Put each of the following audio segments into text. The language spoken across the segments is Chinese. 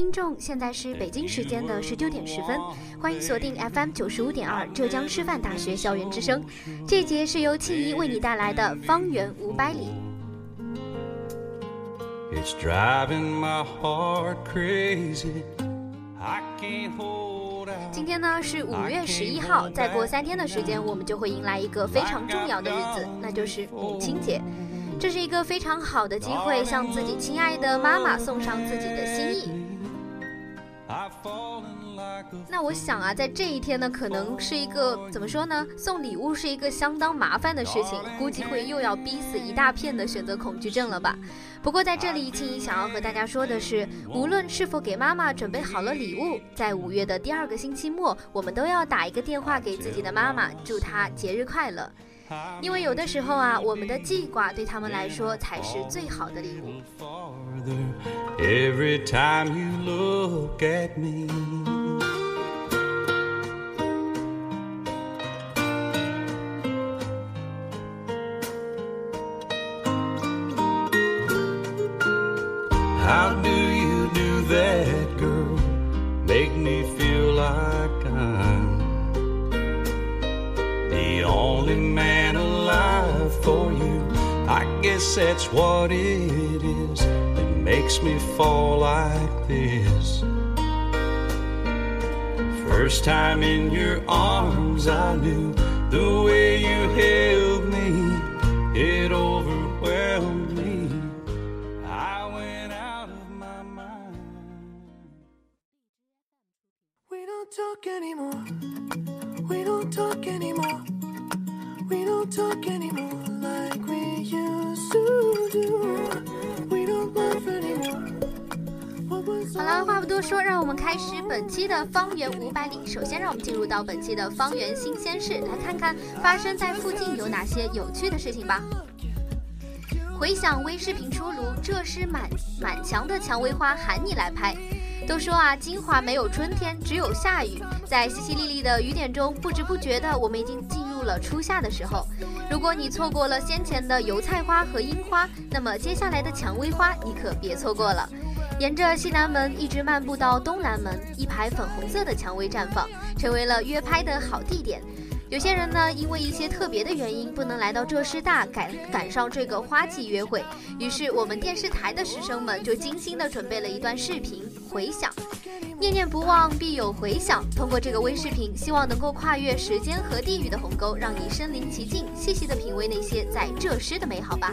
听众，现在是北京时间的十九点十分，欢迎锁定 FM 九十五点二浙江师范大学校园之声。这节是由庆怡为你带来的《方圆五百里》。今天呢是五月十一号，再过三天的时间，我们就会迎来一个非常重要的日子，那就是母亲节。这是一个非常好的机会，向自己亲爱的妈妈送上自己的心意。那我想啊，在这一天呢，可能是一个怎么说呢？送礼物是一个相当麻烦的事情，估计会又要逼死一大片的选择恐惧症了吧。不过在这里，青怡想要和大家说的是，无论是否给妈妈准备好了礼物，在五月的第二个星期末，我们都要打一个电话给自己的妈妈，祝她节日快乐。因为有的时候啊，我们的记挂对他们来说才是最好的礼物。That's what it is that makes me fall like this. First time in your arms, I knew the way you held me, it overwhelmed me. I went out of my mind. We don't talk anymore. We don't talk anymore. We don't talk anymore. 好了，话不多说，让我们开始本期的方圆五百里。首先，让我们进入到本期的方圆新鲜事，来看看发生在附近有哪些有趣的事情吧。回想微视频出炉，这是满满墙的蔷薇花喊你来拍。都说啊，金华没有春天，只有下雨。在淅淅沥沥的雨点中，不知不觉的，我们已经了初夏的时候。如果你错过了先前的油菜花和樱花，那么接下来的蔷薇花你可别错过了。沿着西南门一直漫步到东南门，一排粉红色的蔷薇绽放，成为了约拍的好地点。有些人呢，因为一些特别的原因，不能来到浙师大赶赶上这个花季约会，于是我们电视台的师生们就精心的准备了一段视频回响，念念不忘必有回响。通过这个微视频，希望能够跨越时间和地域的鸿沟，让你身临其境，细细的品味那些在浙师的美好吧。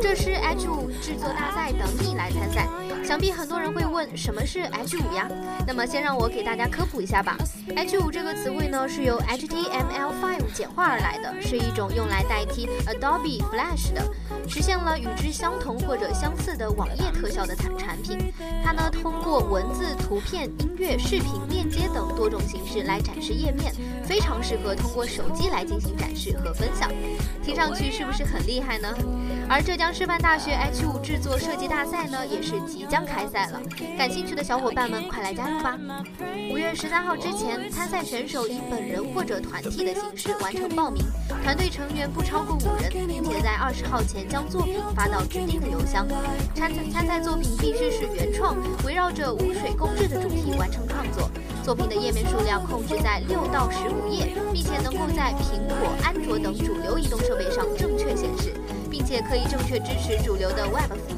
浙师 H 五制作大赛等你来参赛。想必很多人会问。什么是 H 五呀？那么先让我给大家科普一下吧。H 五这个词汇呢是由 HTML5 简化而来的，是一种用来代替 Adobe Flash 的，实现了与之相同或者相似的网页特效的产产品。它呢通过文字、图片、音乐、视频、链接等多种形式来展示页面，非常适合通过手机来进行展示和分享。听上去是不是很厉害呢？而浙江师范大学 H 五制作设计大赛呢，也是即将开赛了。感兴趣的小伙伴们，快来加入吧！五月十三号之前，参赛选手以本人或者团体的形式完成报名，团队成员不超过五人，并且在二十号前将作品发到指定的邮箱。参参赛作品必须是原创，围绕着污水共治的主题完成创作。作品的页面数量控制在六到十五页，并且能够在苹果、安卓等主流移动设备上正确显示。并且可以正确支持主流的 Web 服务。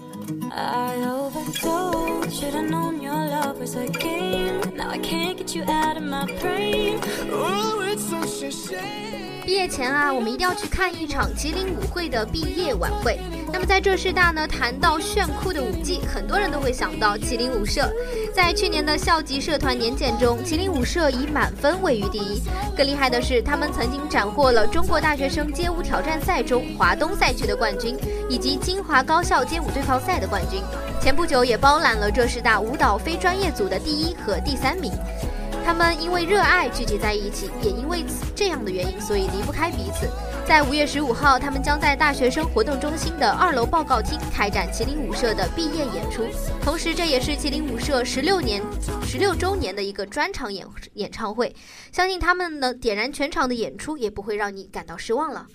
I overdosed. Should've known your love was a game. Now I can't get you out of my brain. Oh, it's such a shame. 毕业前啊，我们一定要去看一场吉林舞会的毕业晚会。那么在浙师大呢，谈到炫酷的舞技，很多人都会想到麒麟舞社。在去年的校级社团年检中，麒麟舞社以满分位于第一。更厉害的是，他们曾经斩获了中国大学生街舞挑战赛中华东赛区的冠军，以及金华高校街舞对抗赛的冠军。前不久也包揽了浙师大舞蹈非专业组的第一和第三名。他们因为热爱聚集在一起，也因为这样的原因，所以离不开彼此。在五月十五号，他们将在大学生活动中心的二楼报告厅开展麒麟舞社的毕业演出，同时这也是麒麟舞社十六年、十六周年的一个专场演演唱会。相信他们能点燃全场的演出，也不会让你感到失望了。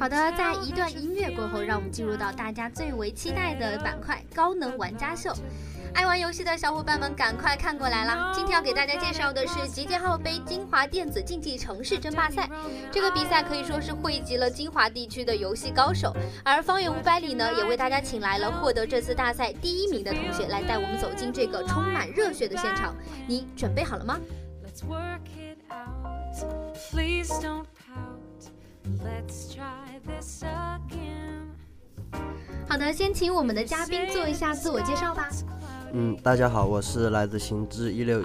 好的，在一段音乐过后，让我们进入到大家最为期待的板块——高能玩家秀。爱玩游戏的小伙伴们，赶快看过来啦！今天要给大家介绍的是集结号杯金华电子竞技城市争霸赛。这个比赛可以说是汇集了金华地区的游戏高手，而方圆五百里呢，也为大家请来了获得这次大赛第一名的同学，来带我们走进这个充满热血的现场。你准备好了吗？好的，先请我们的嘉宾做一下自我介绍吧。嗯，大家好，我是来自行知一六一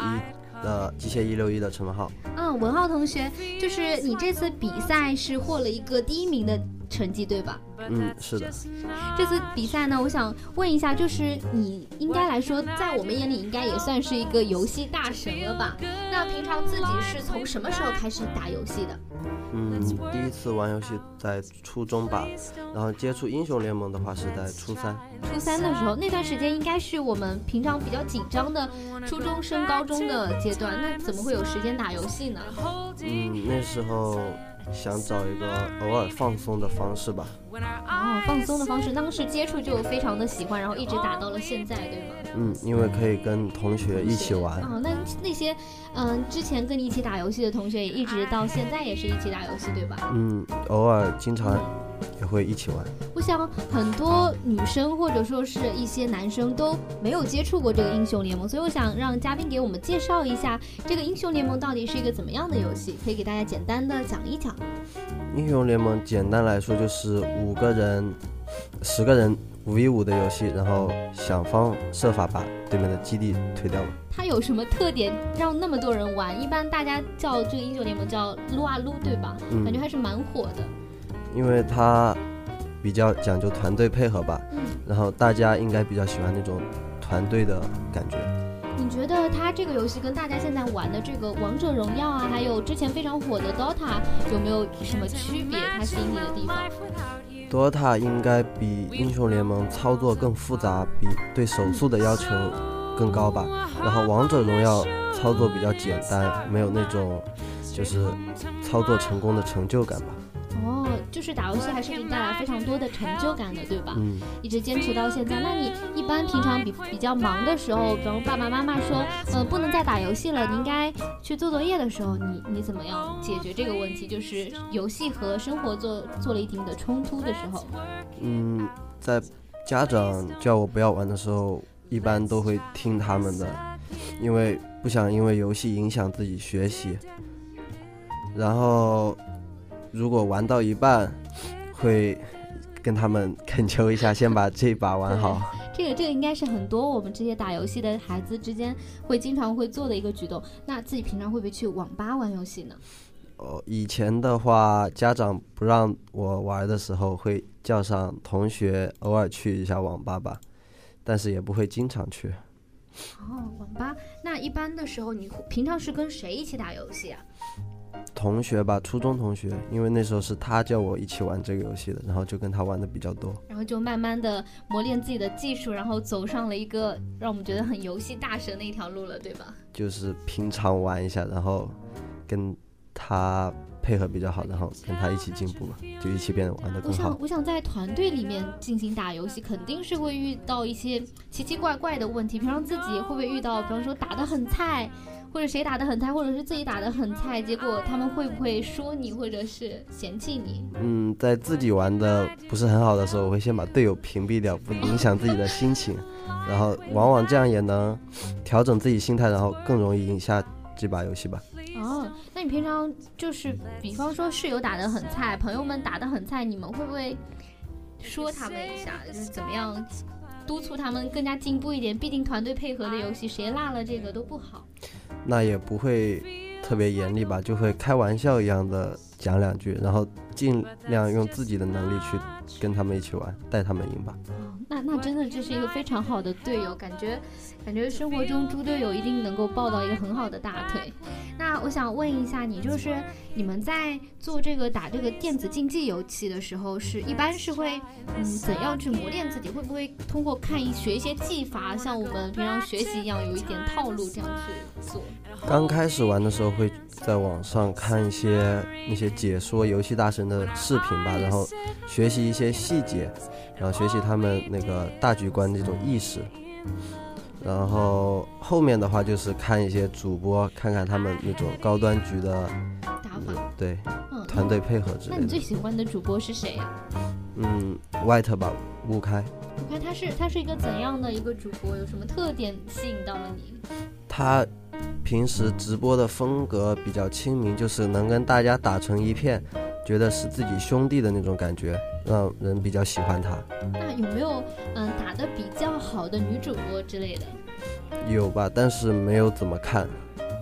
的机械一六一的陈文浩。嗯，文浩同学，就是你这次比赛是获了一个第一名的成绩，对吧？嗯，是的。这次比赛呢，我想问一下，就是你应该来说，在我们眼里应该也算是一个游戏大神了吧？那平常自己是从什么时候开始打游戏的？嗯，第一次玩游戏在初中吧，然后接触英雄联盟的话是在初三。初三的时候，那段时间应该是我们平常比较紧张的初中升高中的阶段，那怎么会有时间打游戏呢？嗯，那时候。想找一个偶尔放松的方式吧。哦，放松的方式，当时接触就非常的喜欢，然后一直打到了现在，对吗？嗯，因为可以跟同学一起玩。哦，那那些嗯之前跟你一起打游戏的同学，也一直到现在也是一起打游戏，对吧？嗯，偶尔经常。也会一起玩。我想很多女生或者说是一些男生都没有接触过这个英雄联盟，所以我想让嘉宾给我们介绍一下这个英雄联盟到底是一个怎么样的游戏，可以给大家简单的讲一讲。英雄联盟简单来说就是五个人、十个人五 v 五的游戏，然后想方设法把对面的基地推掉。它有什么特点让那么多人玩？一般大家叫这个英雄联盟叫撸啊撸，对吧？感觉还是蛮火的。因为它比较讲究团队配合吧，然后大家应该比较喜欢那种团队的感觉。你觉得它这个游戏跟大家现在玩的这个王者荣耀啊，还有之前非常火的 DOTA 有没有什么区别？它吸引你的地方？DOTA 应该比英雄联盟操作更复杂，比对手速的要求更高吧。然后王者荣耀操作比较简单，没有那种就是操作成功的成就感吧。哦，就是打游戏还是给你带来非常多的成就感的，对吧？嗯，一直坚持到现在。那你一般平常比比较忙的时候，比如爸爸妈妈说，呃，不能再打游戏了，你应该去做作业的时候，你你怎么样解决这个问题？就是游戏和生活做做了一定的冲突的时候。嗯，在家长叫我不要玩的时候，一般都会听他们的，因为不想因为游戏影响自己学习。然后，如果玩到一半，会跟他们恳求一下，先把这一把玩好。这个这个应该是很多我们这些打游戏的孩子之间会经常会做的一个举动。那自己平常会不会去网吧玩游戏呢？哦，以前的话，家长不让我玩的时候，会叫上同学，偶尔去一下网吧吧，但是也不会经常去。哦，网吧。那一般的时候，你平常是跟谁一起打游戏啊？同学吧，初中同学，因为那时候是他叫我一起玩这个游戏的，然后就跟他玩的比较多。然后就慢慢的磨练自己的技术，然后走上了一个让我们觉得很游戏大神的一条路了，对吧？就是平常玩一下，然后跟他配合比较好，然后跟他一起进步嘛，就一起变得玩的更好我想，。我想在团队里面进行打游戏，肯定是会遇到一些奇奇怪怪的问题。平常自己会不会遇到，比方说打得很菜，或者谁打得很菜，或者是自己打得很菜，结果他们会不会说你，或者是嫌弃你？嗯，在自己玩的不是很好的时候，我会先把队友屏蔽掉，不影响自己的心情，然后往往这样也能调整自己心态，然后更容易赢下这把游戏吧。哦，那你平常就是，比方说室友打得很菜，朋友们打得很菜，你们会不会说他们一下，就是怎么样督促他们更加进步一点？毕竟团队配合的游戏，谁落了这个都不好。那也不会特别严厉吧，就会开玩笑一样的讲两句，然后尽量用自己的能力去跟他们一起玩，带他们赢吧。哦，那那真的这是一个非常好的队友，感觉感觉生活中猪队友一定能够抱到一个很好的大腿。那我想问一下你，就是你们在做这个打这个电子竞技游戏的时候，是一般是会嗯怎样去磨练自己？会不会通过看一学一些技法，像我们平常学习一样，有一点套路这样去做？刚开始玩的时候会在网上看一些那些解说游戏大神的视频吧，然后学习一些细节，然后学习他们那个大局观这种意识。然后后面的话就是看一些主播，看看他们那种高端局的，打法？对，嗯，团队配合之类的。那你最喜欢的主播是谁呀、嗯，White 吧，吴开，我看他是他是一个怎样的一个主播？有什么特点吸引到了你？他平时直播的风格比较亲民，就是能跟大家打成一片，觉得是自己兄弟的那种感觉，让人比较喜欢他。那有没有嗯打得比较好的女主播之类的？有吧，但是没有怎么看。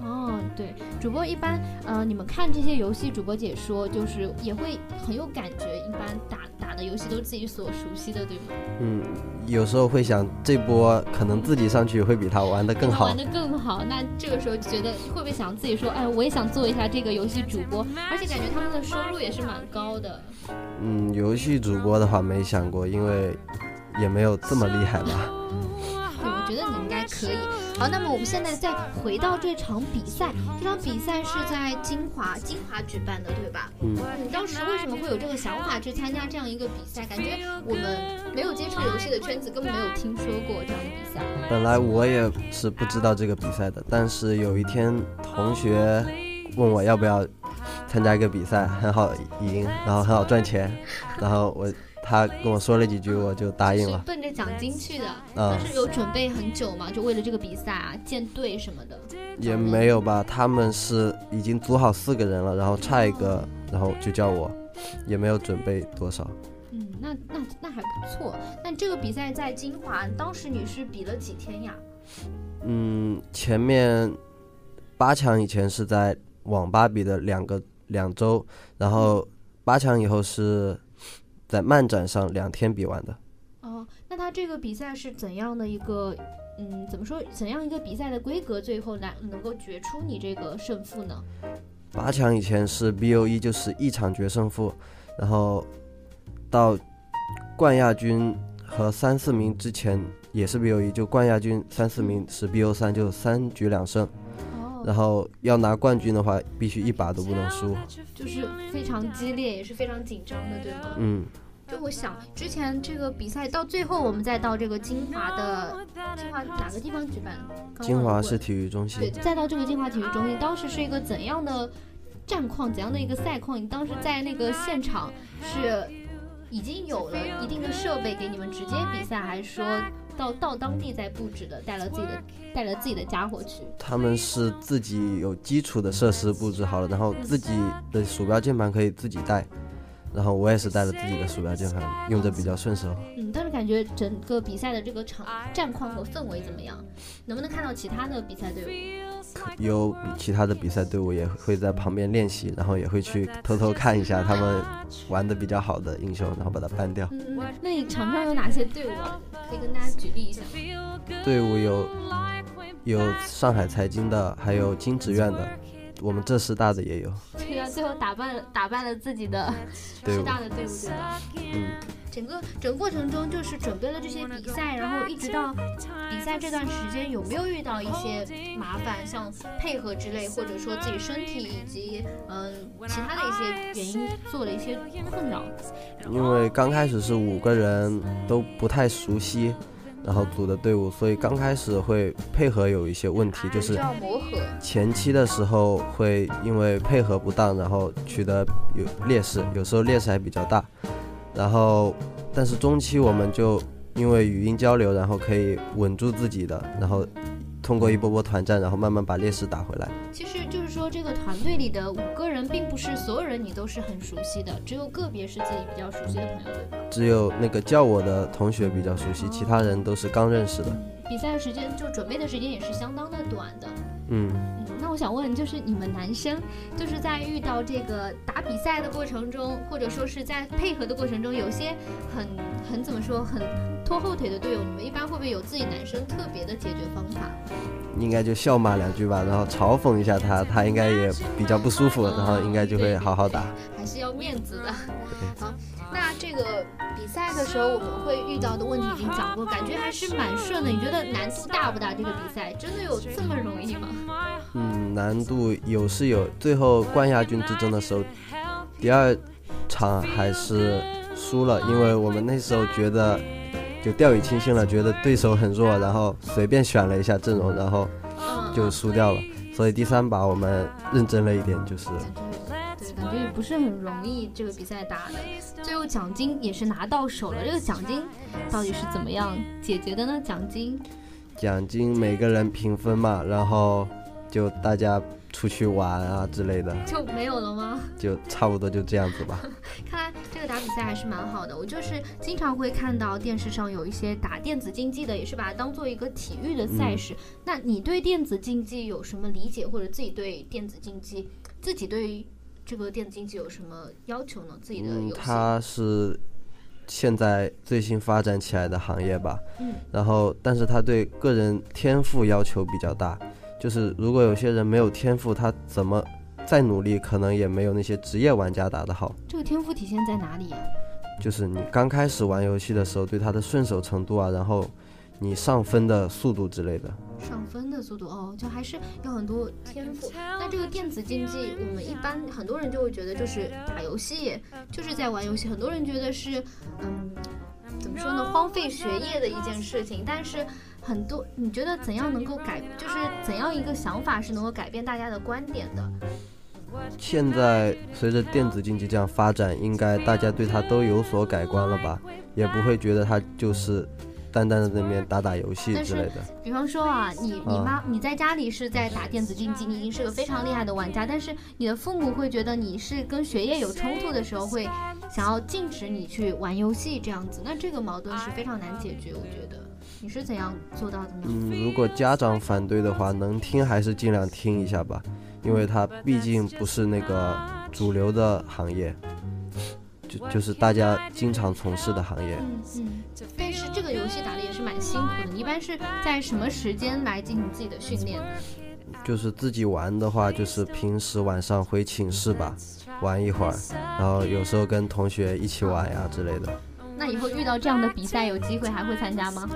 哦，对，主播一般呃，你们看这些游戏主播解说，就是也会很有感觉。一般打打的游戏都是自己所熟悉的，对吗？嗯，有时候会想这波可能自己上去会比他玩的更好玩。的更好。那这个时候就觉得会不会想自己说，哎，我也想做一下这个游戏主播，而且感觉他们的收入也是蛮高的。嗯，游戏主播的话没想过，因为也没有这么厉害吧。觉得你应该可以。好，那么我们现在再回到这场比赛，这场比赛是在金华金华举办的，对吧？嗯，你当时为什么会有这个想法去参加这样一个比赛？感觉我们没有接触游戏的圈子，根本没有听说过这样的比赛。本来我也是不知道这个比赛的，但是有一天同学问我要不要参加一个比赛，很好赢，然后很好赚钱，然后我他跟我说了几句，我就答应了。奔着奖金去的，嗯但是有准备很久嘛，就为了这个比赛啊，建队什么的。也没有吧，他们是已经组好四个人了，然后差一个，然后就叫我，也没有准备多少。嗯，那那那还不错。那这个比赛在金华，当时你是比了几天呀？嗯，前面八强以前是在网吧比的两个两周，然后八强以后是在漫展上两天比完的。哦，那他这个比赛是怎样的一个嗯，怎么说？怎样一个比赛的规格，最后来能够决出你这个胜负呢？八强以前是 BO 一，就是一场决胜负，然后到冠亚军和三四名之前也是 BO 一，就冠亚军三四名是 BO 三，就三局两胜。哦，然后要拿冠军的话，必须一把都不能输。就是非常激烈，也是非常紧张的，对吗？嗯，就我想之前这个比赛到最后，我们再到这个金华的金华哪个地方举办？金华市体育中心对，再到这个金华体育中心，当时是一个怎样的战况，怎样的一个赛况？你当时在那个现场是已经有了一定的设备给你们直接比赛，还是说到到当地再布置的，带了自己的带了自己的家伙去？他们是自己有基础的设施布置好了，然后自己的鼠标键盘可以自己带，然后我也是带着自己的鼠标键盘，用着比较顺手。嗯，但是感觉整个比赛的这个场战况和氛围怎么样？能不能看到其他的比赛队伍？有其他的比赛队伍也会在旁边练习，然后也会去偷偷看一下他们玩的比较好的英雄，然后把它搬掉。嗯，那你场上有哪些队伍啊？可以跟大家举例一下吗？队伍有有上海财经的，还有金职院的，我们浙师大的也有。对呀，最后打败了打败了自己的 师大的队伍，对吧？嗯，整个整个过程中，就是准备了这些比赛，然后一直到比赛这段时间，有没有遇到一些麻烦，像配合之类，或者说自己身体以及嗯其他的一些原因做了一些困扰？因为刚开始是五个人都不太熟悉，然后组的队伍，所以刚开始会配合有一些问题，就是磨合。前期的时候会因为配合不当，然后取得有劣势，有时候劣势还比较大。然后，但是中期我们就因为语音交流，然后可以稳住自己的，然后通过一波波团战，然后慢慢把劣势打回来。其实就是说，这个团队里的五个人，并不是所有人你都是很熟悉的，只有个别是自己比较熟悉的朋友，对吧？只有那个叫我的同学比较熟悉，其他人都是刚认识的。比赛时间就准备的时间也是相当的短的。嗯，嗯，那我想问，就是你们男生，就是在遇到这个打比赛的过程中，或者说是在配合的过程中，有些很很怎么说，很拖后腿的队友，你们一般会不会有自己男生特别的解决方法？应该就笑骂两句吧，然后嘲讽一下他，他应该也比较不舒服，然后应该就会好好打。还是要面子的。好，那这个比赛的时候我们会遇到的问题已经讲过，感觉还是蛮顺的。你觉得难度大不大？这个比赛真的有这么容易吗？嗯，难度有是有，最后冠亚军之争的时候，第二场还是输了，因为我们那时候觉得就掉以轻心了，觉得对手很弱，然后随便选了一下阵容，然后嗯，就输掉了。所以第三把我们认真了一点，就是对，感觉也不是很容易，这个比赛打的，最后奖金也是拿到手了。这个奖金到底是怎么样解决的呢？奖金奖金每个人平分嘛，然后就大家出去玩啊之类的，就没有了吗？就差不多就这样子吧。看来这个打比赛还是蛮好的。我就是经常会看到电视上有一些打电子竞技的，也是把它当做一个体育的赛事。那你对电子竞技有什么理解，或者自己对电子竞技，自己对这个电子竞技有什么要求呢？自己的嗯，游戏？它是现在最新发展起来的行业吧。嗯。然后，但是他对个人天赋要求比较大，就是如果有些人没有天赋，他怎么再努力，可能也没有那些职业玩家打得好。这个天赋体现在哪里呀、就是你刚开始玩游戏的时候，对它的顺手程度啊，然后你上分的速度之类的。上分的速度哦，就还是有很多天赋。那这个电子竞技，我们一般很多人就会觉得就是打游戏，就是在玩游戏。很多人觉得是，嗯，怎么说呢，荒废学业的一件事情。但是很多，你觉得怎样能够改，就是怎样一个想法是能够改变大家的观点的？现在随着电子竞技这样发展，应该大家对它都有所改观了吧？也不会觉得它就是单单的那边打打游戏之类的。比方说啊，你你啊妈你在家里是在打电子竞技，你已经是个非常厉害的玩家，但是你的父母会觉得你是跟学业有冲突的时候，会想要禁止你去玩游戏这样子，那这个矛盾是非常难解决，我觉得。你是怎样做到的呢？嗯，如果家长反对的话，能听还是尽量听一下吧，因为它毕竟不是那个主流的行业，就就是大家经常从事的行业。嗯嗯，但是这个游戏打的也是蛮辛苦的。你一般是在什么时间来进行自己的训练呢？就是自己玩的话，就是平时晚上回寝室吧，玩一会儿，然后有时候跟同学一起玩呀之类的。那以后遇到这样的比赛，有机会还会参加吗？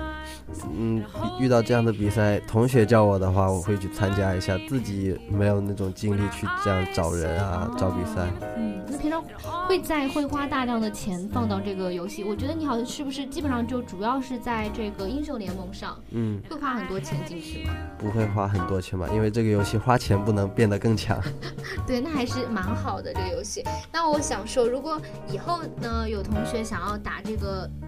嗯，遇到这样的比赛，同学叫我的话，我会去参加一下。自己没有那种精力去这样找人啊，找比赛。嗯，那平常会在会花大量的钱放到这个游戏？我觉得你好像是不是基本上就主要是在这个英雄联盟上？嗯，会花很多钱进去吗？不会花很多钱吧，因为这个游戏花钱不能变得更强。对，那还是蛮好的这个游戏。那我想说，如果以后呢有同学想要打这个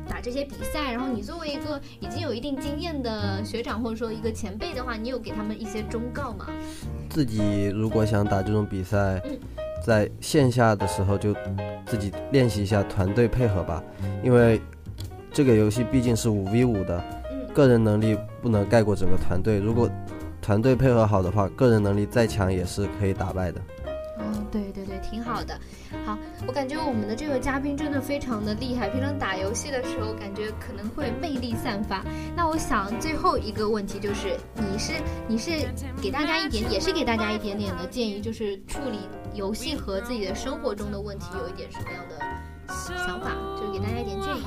打这些比赛，然后你作为一个已经有一定经验的学长或者说一个前辈的话，你有给他们一些忠告吗？自己如果想打这种比赛，在线下的时候就自己练习一下团队配合吧，因为这个游戏毕竟是五 v 五的，个人能力不能盖过整个团队。如果团队配合好的话，个人能力再强也是可以打败的。嗯，对对对，挺好的。好，我感觉我们的这个嘉宾真的非常的厉害，平常打游戏的时候感觉可能会魅力散发。那我想最后一个问题就是，你是你是给大家一点，也是给大家一点点的建议，就是处理游戏和自己的生活中的问题有一点什么样的想法，就是给大家一点建议。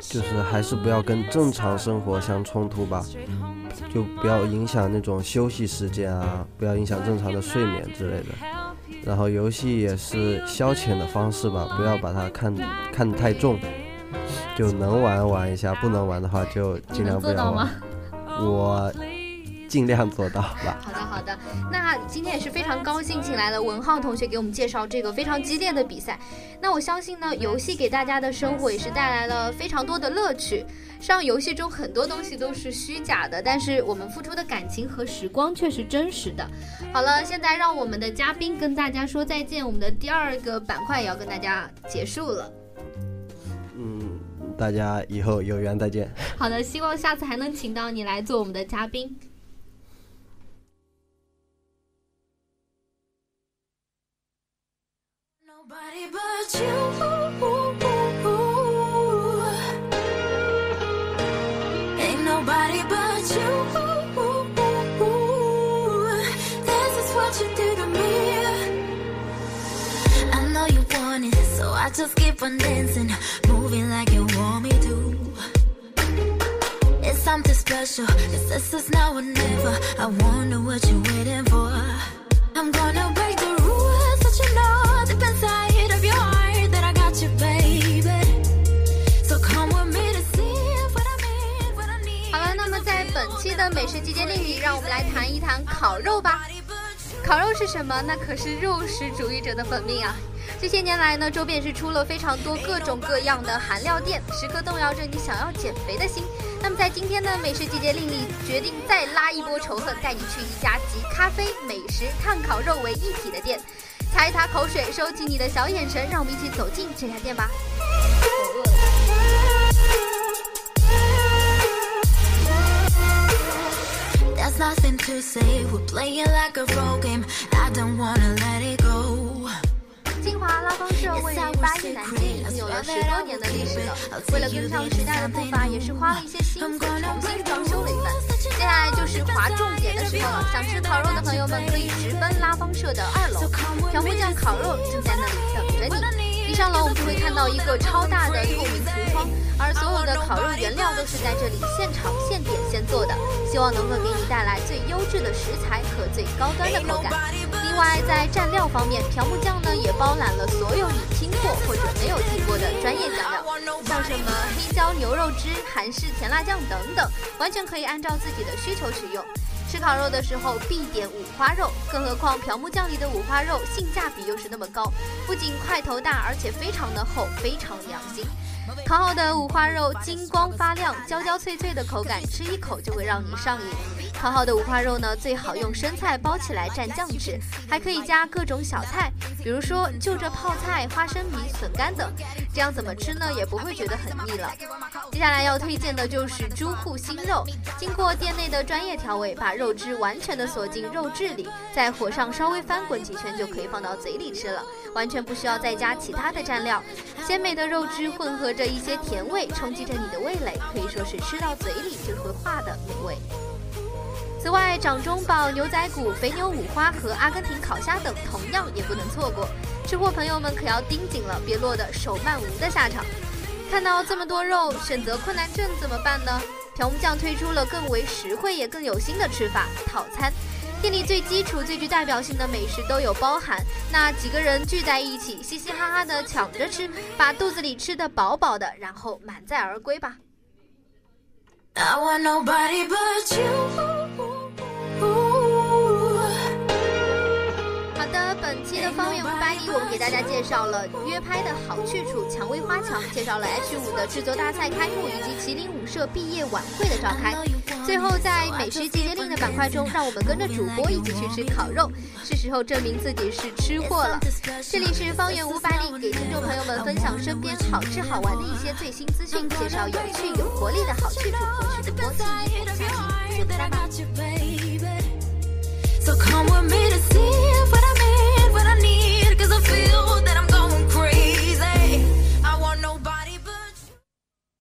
就是还是不要跟正常生活相冲突吧，就不要影响那种休息时间啊，不要影响正常的睡眠之类的。然后游戏也是消遣的方式吧，不要把它看看太重，就能玩玩一下，不能玩的话就尽量不要玩。我尽量做到吧。好的，那今天也是非常高兴，请来了文浩同学给我们介绍这个非常激烈的比赛。那我相信呢，游戏给大家的生活也是带来了非常多的乐趣。上游戏中很多东西都是虚假的，但是我们付出的感情和时光却是真实的。好了，现在让我们的嘉宾跟大家说再见，我们的第二个板块也要跟大家结束了。嗯，大家以后有缘再见。好的，希望下次还能请到你来做我们的嘉宾。本期的美食集结令里，让我们来谈一谈烤肉吧。烤肉是什么？那可是肉食主义者的本命啊！这些年来呢，周边是出了非常多各种各样的韩料店，时刻动摇着你想要减肥的心。那么在今天的美食季节令里，决定再拉一波仇恨，带你去一家集咖啡、美食、碳烤肉为一体的店。擦一擦口水，收起你的小眼神，让我们一起走进这家店吧。金华拉芳社位于八一南京，已经有了十多年的历史了。为了跟上时代的步伐，也是花了一些心思，重新装修了一番。接下来就是划重点的时候了，想吃烤肉的朋友们可以直奔拉芳社的二楼，调木匠烤肉正在那里等着你。一上楼，我们就会看到一个超大的透明橱窗，而所有的烤肉原料都是在这里现场现点现做的，希望能够给你带来最优质的食材和最高端的口感。另外，在蘸料方面，朴木匠呢也包揽了所有你听过或者没有听过的专业酱料，像什么黑椒牛肉汁、韩式甜辣酱等等，完全可以按照自己的需求使用。吃烤肉的时候必点五花肉，更何况朴木匠里的五花肉性价比又是那么高，不仅块头大，而且非常的厚，非常良心。烤好的五花肉金光发亮，焦焦脆脆的口感，吃一口就会让你上瘾。烤好的五花肉呢，最好用生菜包起来蘸酱吃，还可以加各种小菜，比如说就着泡菜、花生米、笋干等，这样怎么吃呢也不会觉得很腻了。接下来要推荐的就是猪护心肉，经过店内的专业调味，把肉汁完全的锁进肉质里，在火上稍微翻滚几圈就可以放到嘴里吃了，完全不需要再加其他的蘸料。鲜美的肉汁混合着一些甜味，冲击着你的味蕾，可以说是吃到嘴里就会化的美味。此外，掌中宝、牛仔骨、肥牛五花和阿根廷烤虾等同样也不能错过。吃货朋友们可要盯紧了，别落得手慢无的下场。看到这么多肉，选择困难症怎么办呢？朴木酱推出了更为实惠也更有心的吃法——套餐。店里最基础、最具代表性的美食都有包含，那几个人聚在一起，嘻嘻哈哈的抢着吃，把肚子里吃得饱饱的，然后满载而归吧。I want nobody but you. 方圆五百里我们给大家介绍了约拍的好去处蔷薇花墙介绍了 h 五的制作大赛开幕以及麒麟舞社毕业晚会的召开。最后在美食集结令的板块中让我们跟着主播一起去吃烤肉是时候证明自己是吃货了。这里是方圆五百里给听众朋友们分享身边好吃好玩的一些最新资讯介绍有趣有活力的好去处获取主播记忆我们下期不见不散 Cause I feel that I'm